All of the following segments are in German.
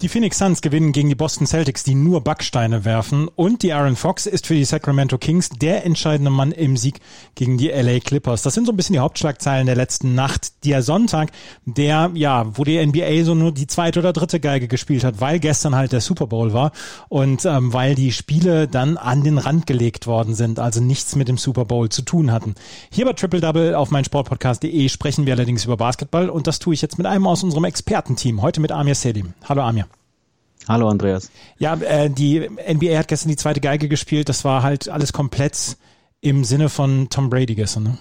Die Phoenix Suns gewinnen gegen die Boston Celtics, die nur Backsteine werfen. Und die Aaron Fox ist für die Sacramento Kings der entscheidende Mann im Sieg gegen die LA Clippers. Das sind so ein bisschen die Hauptschlagzeilen der letzten Nacht. Der Sonntag, der, ja, wo die NBA so nur die zweite oder dritte Geige gespielt hat, weil gestern halt der Super Bowl war und ähm, weil die Spiele dann an den Rand gelegt worden sind, also nichts mit dem Super Bowl zu tun hatten. Hier bei Triple Double auf meinsportpodcast.de sprechen wir allerdings über Basketball und das tue ich jetzt mit einem aus unserem Expertenteam. Heute mit Amir Selim. Hallo Amir. Hallo Andreas. Ja, äh, die NBA hat gestern die zweite Geige gespielt. Das war halt alles komplett im Sinne von Tom Brady gestern. Ne?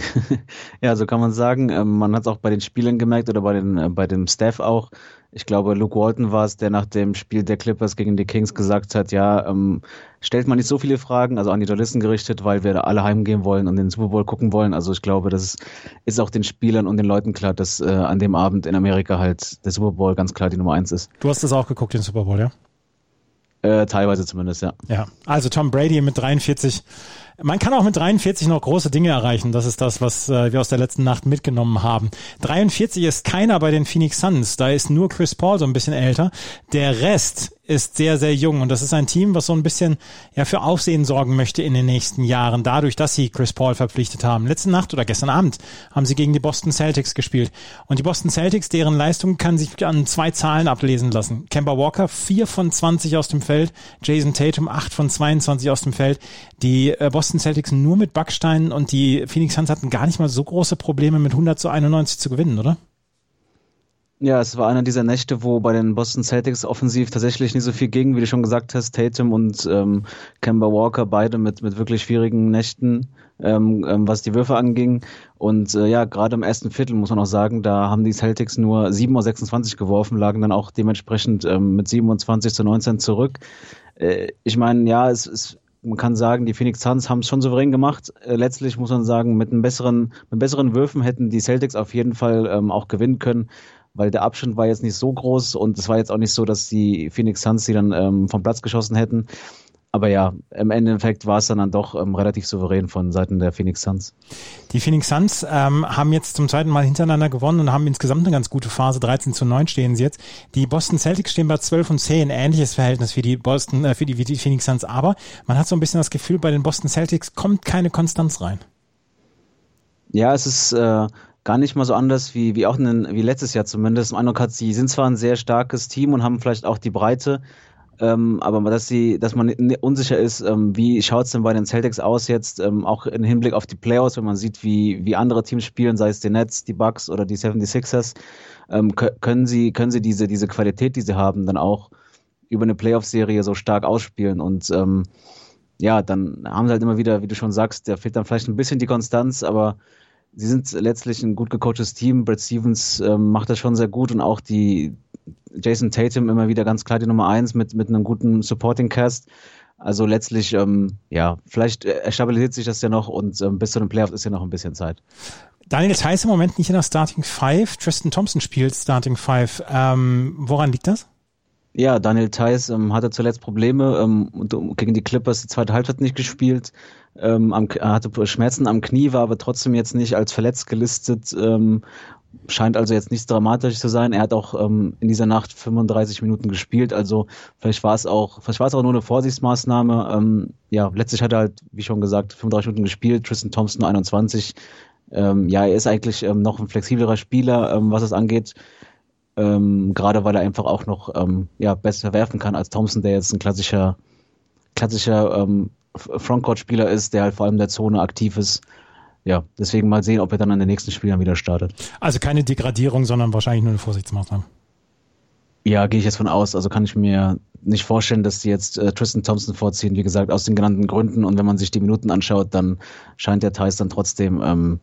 ja, so kann man sagen. Ähm, man hat es auch bei den Spielern gemerkt oder bei, den, äh, bei dem Staff auch ich glaube, Luke Walton war es, der nach dem Spiel der Clippers gegen die Kings gesagt hat, ja, ähm, stellt man nicht so viele Fragen, also an die Journalisten gerichtet, weil wir da alle heimgehen wollen und den Super Bowl gucken wollen. Also ich glaube, das ist, ist auch den Spielern und den Leuten klar, dass äh, an dem Abend in Amerika halt der Super Bowl ganz klar die Nummer eins ist. Du hast das auch geguckt, den Super Bowl, ja? Äh, teilweise zumindest, ja. Ja, also Tom Brady mit 43 man kann auch mit 43 noch große Dinge erreichen. Das ist das, was äh, wir aus der letzten Nacht mitgenommen haben. 43 ist keiner bei den Phoenix Suns. Da ist nur Chris Paul so ein bisschen älter. Der Rest ist sehr, sehr jung und das ist ein Team, was so ein bisschen ja für Aufsehen sorgen möchte in den nächsten Jahren, dadurch, dass sie Chris Paul verpflichtet haben. Letzte Nacht oder gestern Abend haben sie gegen die Boston Celtics gespielt. Und die Boston Celtics, deren Leistung kann sich an zwei Zahlen ablesen lassen. Kemba Walker, 4 von 20 aus dem Feld, Jason Tatum, 8 von 22 aus dem Feld. Die äh, Boston Celtics nur mit Backsteinen und die Phoenix Suns hatten gar nicht mal so große Probleme mit 100 zu 91 zu gewinnen, oder? Ja, es war einer dieser Nächte, wo bei den Boston Celtics offensiv tatsächlich nicht so viel ging, wie du schon gesagt hast. Tatum und ähm, Kemba Walker beide mit, mit wirklich schwierigen Nächten, ähm, ähm, was die Würfe anging. Und äh, ja, gerade im ersten Viertel muss man auch sagen, da haben die Celtics nur 7 aus 26 geworfen, lagen dann auch dementsprechend ähm, mit 27 zu 19 zurück. Äh, ich meine, ja, es, es man kann sagen, die Phoenix Suns haben es schon souverän gemacht. Äh, letztlich muss man sagen, mit einem besseren, mit besseren Würfen hätten die Celtics auf jeden Fall ähm, auch gewinnen können weil der Abstand war jetzt nicht so groß und es war jetzt auch nicht so, dass die Phoenix Suns sie dann ähm, vom Platz geschossen hätten. Aber ja, im Endeffekt war es dann, dann doch ähm, relativ souverän von Seiten der Phoenix Suns. Die Phoenix Suns ähm, haben jetzt zum zweiten Mal hintereinander gewonnen und haben insgesamt eine ganz gute Phase. 13 zu 9 stehen sie jetzt. Die Boston Celtics stehen bei 12 und 10. Ähnliches Verhältnis wie die Boston, äh, für die, wie die Phoenix Suns. Aber man hat so ein bisschen das Gefühl, bei den Boston Celtics kommt keine Konstanz rein. Ja, es ist, äh, gar nicht mal so anders wie, wie auch in, wie letztes Jahr zumindest. Im Eindruck hat, sie sind zwar ein sehr starkes Team und haben vielleicht auch die Breite, ähm, aber dass sie, dass man unsicher ist, ähm, wie schaut es denn bei den Celtics aus jetzt, ähm, auch im Hinblick auf die Playoffs, wenn man sieht, wie, wie andere Teams spielen, sei es die Nets, die Bucks oder die 76ers, ähm, können sie, können sie diese, diese Qualität, die sie haben, dann auch über eine Playoff-Serie so stark ausspielen und ähm, ja, dann haben sie halt immer wieder, wie du schon sagst, da fehlt dann vielleicht ein bisschen die Konstanz, aber sie sind letztlich ein gut gecoachtes Team. Brad Stevens ähm, macht das schon sehr gut und auch die Jason Tatum immer wieder ganz klar die Nummer eins mit, mit einem guten Supporting Cast. Also letztlich, ähm, ja, vielleicht äh, stabilisiert sich das ja noch und ähm, bis zu den Playoffs ist ja noch ein bisschen Zeit. Daniel Theiss im Moment nicht in der Starting Five. Tristan Thompson spielt Starting Five. Ähm, woran liegt das? Ja, Daniel Theiss ähm, hatte zuletzt Probleme ähm, gegen die Clippers. Die zweite Halbzeit nicht gespielt ähm, am, hatte Schmerzen am Knie, war aber trotzdem jetzt nicht als verletzt gelistet. Ähm, scheint also jetzt nichts dramatisch zu sein. Er hat auch ähm, in dieser Nacht 35 Minuten gespielt, also vielleicht war es auch, vielleicht war es auch nur eine Vorsichtsmaßnahme. Ähm, ja, letztlich hat er halt, wie schon gesagt, 35 Minuten gespielt. Tristan Thompson 21. Ähm, ja, er ist eigentlich ähm, noch ein flexiblerer Spieler, ähm, was es angeht. Ähm, gerade weil er einfach auch noch ähm, ja, besser werfen kann als Thompson, der jetzt ein klassischer, klassischer ähm, Frontcourt-Spieler ist, der halt vor allem in der Zone aktiv ist. Ja, deswegen mal sehen, ob er dann an den nächsten Spielern wieder startet. Also keine Degradierung, sondern wahrscheinlich nur eine Vorsichtsmaßnahme. Ja, gehe ich jetzt von aus. Also kann ich mir nicht vorstellen, dass die jetzt äh, Tristan Thompson vorziehen, wie gesagt, aus den genannten Gründen. Und wenn man sich die Minuten anschaut, dann scheint der Thais dann trotzdem ähm,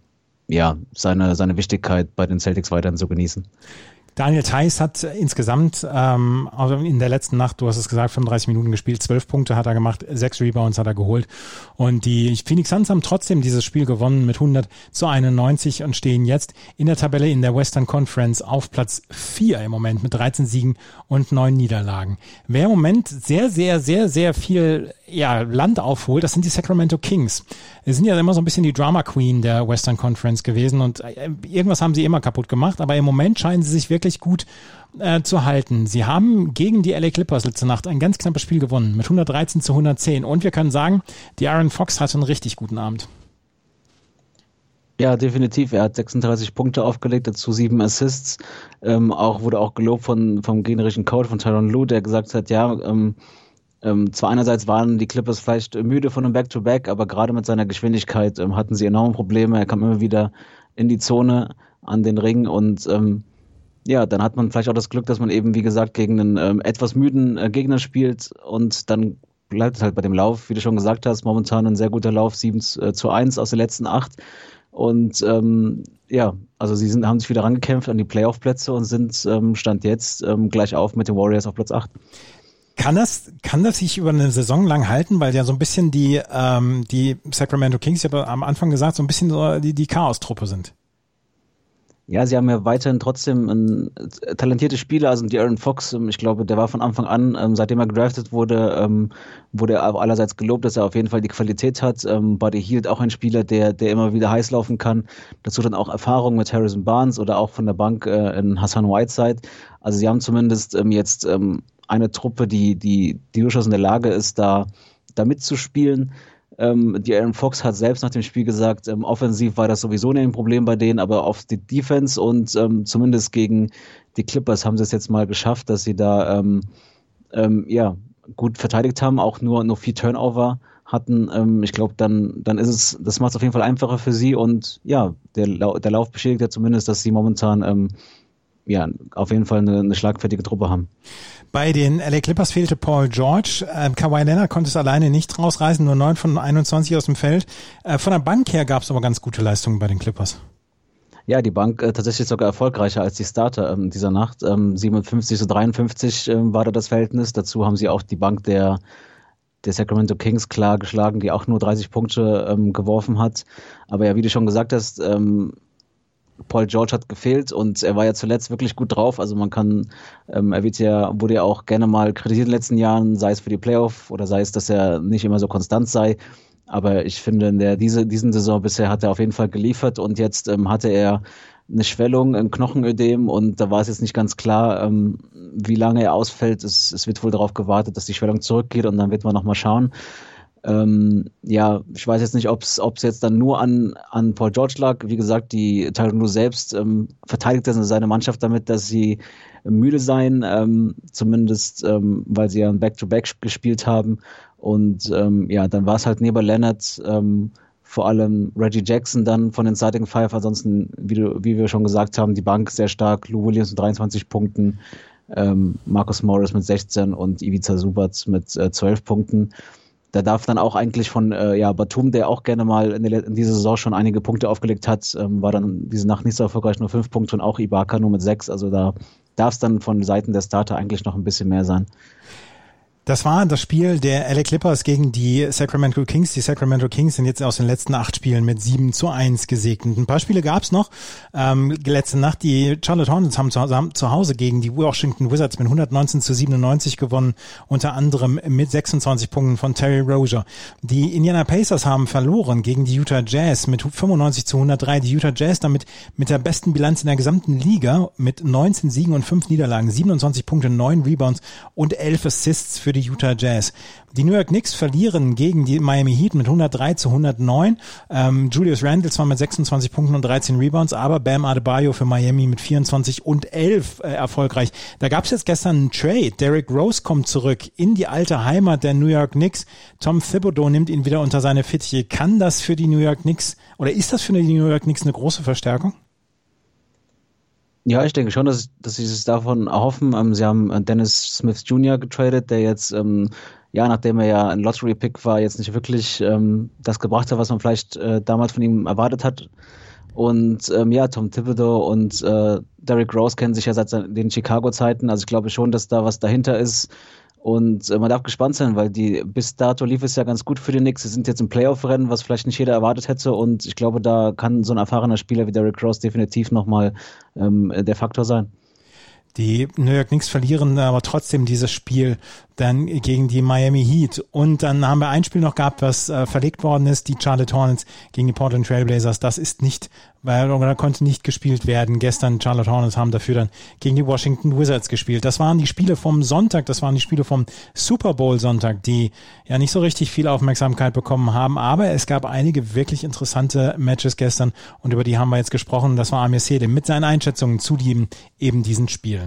ja, seine, seine Wichtigkeit bei den Celtics weiterhin zu genießen. Daniel Theiss hat insgesamt ähm, also in der letzten Nacht, du hast es gesagt, 35 Minuten gespielt, 12 Punkte hat er gemacht, 6 Rebounds hat er geholt. Und die Phoenix Suns haben trotzdem dieses Spiel gewonnen mit 100 zu 91 und stehen jetzt in der Tabelle in der Western Conference auf Platz 4 im Moment mit 13 Siegen und 9 Niederlagen. Wer im Moment sehr, sehr, sehr, sehr viel ja, Land aufholt, das sind die Sacramento Kings. Sie sind ja immer so ein bisschen die Drama Queen der Western Conference gewesen und äh, irgendwas haben sie immer kaputt gemacht, aber im Moment scheinen sie sich wirklich gut äh, zu halten. Sie haben gegen die LA Clippers letzte Nacht ein ganz knappes Spiel gewonnen mit 113 zu 110 und wir können sagen, die Aaron Fox hatte einen richtig guten Abend. Ja, definitiv. Er hat 36 Punkte aufgelegt, dazu sieben Assists. Ähm, auch wurde auch gelobt von vom generischen Coach von Tyron Lue, der gesagt hat, ja, ähm, ähm, zwar einerseits waren die Clippers vielleicht müde von einem Back-to-Back, aber gerade mit seiner Geschwindigkeit ähm, hatten sie enorme Probleme. Er kam immer wieder in die Zone an den Ring und ähm, ja, dann hat man vielleicht auch das Glück, dass man eben, wie gesagt, gegen einen ähm, etwas müden äh, Gegner spielt und dann bleibt es halt bei dem Lauf, wie du schon gesagt hast, momentan ein sehr guter Lauf, 7 äh, zu 1 aus den letzten acht. Und ähm, ja, also sie sind, haben sich wieder rangekämpft an die Playoff-Plätze und sind ähm, Stand jetzt ähm, gleich auf mit den Warriors auf Platz 8. Kann das, kann das sich über eine Saison lang halten, weil ja so ein bisschen die, ähm, die Sacramento Kings, ich habe am Anfang gesagt, so ein bisschen so die, die Chaos-Truppe sind? Ja, sie haben ja weiterhin trotzdem äh, talentierte Spieler, also die Aaron Fox, ähm, ich glaube, der war von Anfang an, ähm, seitdem er gedraftet wurde, ähm, wurde er allerseits gelobt, dass er auf jeden Fall die Qualität hat. Ähm, Buddy Hield auch ein Spieler, der, der immer wieder heiß laufen kann. Dazu dann auch Erfahrung mit Harrison Barnes oder auch von der Bank äh, in Hassan Whiteside. Also sie haben zumindest jetzt eine Truppe, die, die, die durchaus in der Lage ist, da, da mitzuspielen. Ähm, die Aaron Fox hat selbst nach dem Spiel gesagt, ähm, offensiv war das sowieso nicht ein Problem bei denen, aber auf die Defense und ähm, zumindest gegen die Clippers haben sie es jetzt mal geschafft, dass sie da ähm, ähm, ja, gut verteidigt haben, auch nur, nur vier Turnover hatten. Ähm, ich glaube, dann, dann ist es, das macht es auf jeden Fall einfacher für sie und ja, der, der Lauf beschädigt ja zumindest, dass sie momentan ja, auf jeden Fall eine, eine schlagfertige Truppe haben. Bei den LA Clippers fehlte Paul George. Ähm, Kawhi Leonard konnte es alleine nicht rausreißen, nur 9 von 21 aus dem Feld. Äh, von der Bank her gab es aber ganz gute Leistungen bei den Clippers. Ja, die Bank äh, tatsächlich sogar erfolgreicher als die Starter ähm, dieser Nacht. Ähm, 57 zu 53 ähm, war da das Verhältnis. Dazu haben sie auch die Bank der, der Sacramento Kings klar geschlagen, die auch nur 30 Punkte ähm, geworfen hat. Aber ja, wie du schon gesagt hast, ähm, Paul George hat gefehlt und er war ja zuletzt wirklich gut drauf. Also man kann, ähm, er wird ja, wurde ja auch gerne mal kritisiert in den letzten Jahren, sei es für die Playoff oder sei es, dass er nicht immer so konstant sei. Aber ich finde, in der diese, diesen Saison bisher hat er auf jeden Fall geliefert und jetzt ähm, hatte er eine Schwellung, ein Knochenödem und da war es jetzt nicht ganz klar, ähm, wie lange er ausfällt. Es, es wird wohl darauf gewartet, dass die Schwellung zurückgeht und dann wird man nochmal schauen. Ähm, ja, ich weiß jetzt nicht, ob es jetzt dann nur an, an Paul George lag. Wie gesagt, die Tyronn selbst ähm, verteidigt seine Mannschaft damit, dass sie müde seien, ähm, zumindest ähm, weil sie ja ein Back-to-Back -Back gespielt haben. Und ähm, ja, dann war es halt neben Leonard ähm, vor allem Reggie Jackson dann von den Starting Five. Ansonsten, wie, du, wie wir schon gesagt haben, die Bank sehr stark. Lou Williams mit 23 Punkten, ähm, Marcus Morris mit 16 und Ivica Subac mit äh, 12 Punkten da darf dann auch eigentlich von äh, ja, Batum, der auch gerne mal in, der, in dieser Saison schon einige Punkte aufgelegt hat, ähm, war dann diese Nacht nicht so erfolgreich, nur fünf Punkte und auch Ibaka nur mit sechs. Also da darf es dann von Seiten der Starter eigentlich noch ein bisschen mehr sein. Das war das Spiel der LA Clippers gegen die Sacramento Kings. Die Sacramento Kings sind jetzt aus den letzten acht Spielen mit 7 zu 1 gesegnet. Ein paar Spiele gab's noch. Ähm, letzte Nacht die Charlotte Hornets haben zu, haben zu, Hause gegen die Washington Wizards mit 119 zu 97 gewonnen, unter anderem mit 26 Punkten von Terry Rozier. Die Indiana Pacers haben verloren gegen die Utah Jazz mit 95 zu 103. Die Utah Jazz damit mit der besten Bilanz in der gesamten Liga mit 19 Siegen und 5 Niederlagen, 27 Punkte, 9 Rebounds und 11 Assists für die Utah Jazz. Die New York Knicks verlieren gegen die Miami Heat mit 103 zu 109. Ähm, Julius Randle zwar mit 26 Punkten und 13 Rebounds, aber Bam Adebayo für Miami mit 24 und 11 äh, erfolgreich. Da gab es jetzt gestern einen Trade. Derrick Rose kommt zurück in die alte Heimat der New York Knicks. Tom Thibodeau nimmt ihn wieder unter seine Fittiche. Kann das für die New York Knicks oder ist das für die New York Knicks eine große Verstärkung? Ja, ich denke schon, dass, dass sie es davon erhoffen. Ähm, sie haben äh, Dennis Smith Jr. getradet, der jetzt, ähm, ja, nachdem er ja ein Lottery-Pick war, jetzt nicht wirklich ähm, das gebracht hat, was man vielleicht äh, damals von ihm erwartet hat. Und ähm, ja, Tom Thibodeau und äh, Derrick Rose kennen sich ja seit den Chicago-Zeiten. Also ich glaube schon, dass da was dahinter ist. Und äh, man darf gespannt sein, weil die bis dato lief es ja ganz gut für die Knicks. Sie sind jetzt im Playoff-Rennen, was vielleicht nicht jeder erwartet hätte. Und ich glaube, da kann so ein erfahrener Spieler wie Derrick Rose definitiv nochmal ähm, der Faktor sein. Die New York Knicks verlieren aber trotzdem dieses Spiel dann gegen die Miami Heat. Und dann haben wir ein Spiel noch gehabt, was äh, verlegt worden ist, die Charlotte Hornets gegen die Portland Trailblazers. Das ist nicht, weil oder konnte nicht gespielt werden. Gestern Charlotte Hornets haben dafür dann gegen die Washington Wizards gespielt. Das waren die Spiele vom Sonntag, das waren die Spiele vom Super Bowl Sonntag, die ja nicht so richtig viel Aufmerksamkeit bekommen haben. Aber es gab einige wirklich interessante Matches gestern und über die haben wir jetzt gesprochen. Das war Amir Sede mit seinen Einschätzungen zu die, eben diesen Spielen.